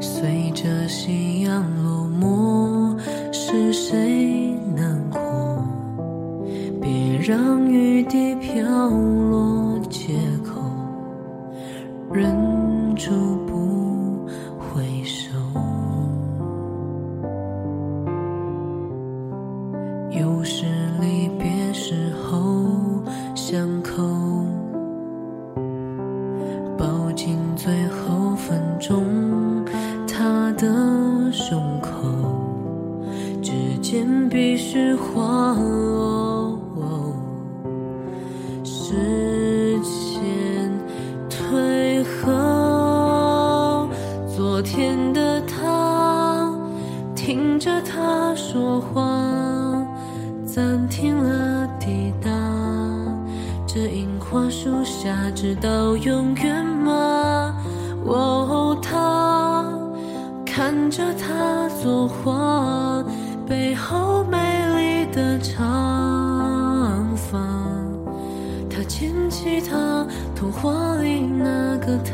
随着夕阳落寞，是谁难过？别让雨滴飘落街口，忍住不回首。又是离别时候，相扣。抱紧最后。指尖必须划落。时间退后，昨天的他听着他说话，暂停了抵达。这樱花树下，直到永远吗？哦，他看着他作画，背后美丽的长发。他牵起她，童话里那个他。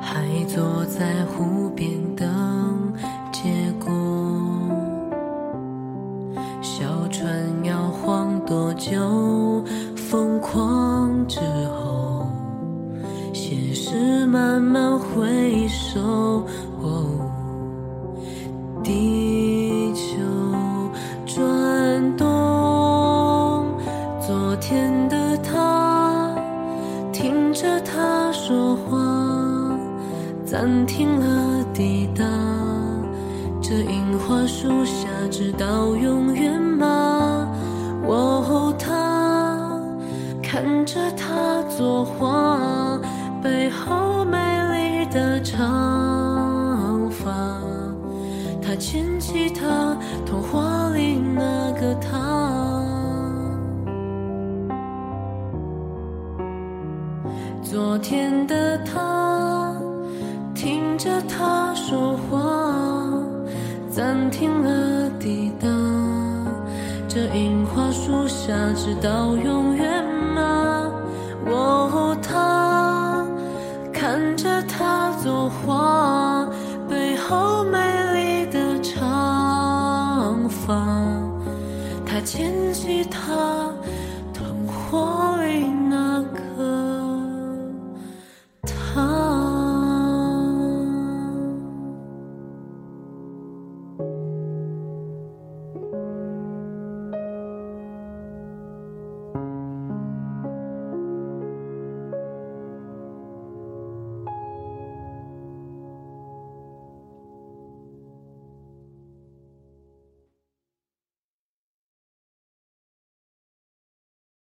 还坐在湖边回首。哦地球转动，昨天的他听着他说话，暂停了抵达。这樱花树下，直到永远吗？哦，他看着他作画，背后的长发。他牵起她，童话里那个他。昨天的他听着他说话，暂停了抵达。这樱花树下，直到永远他，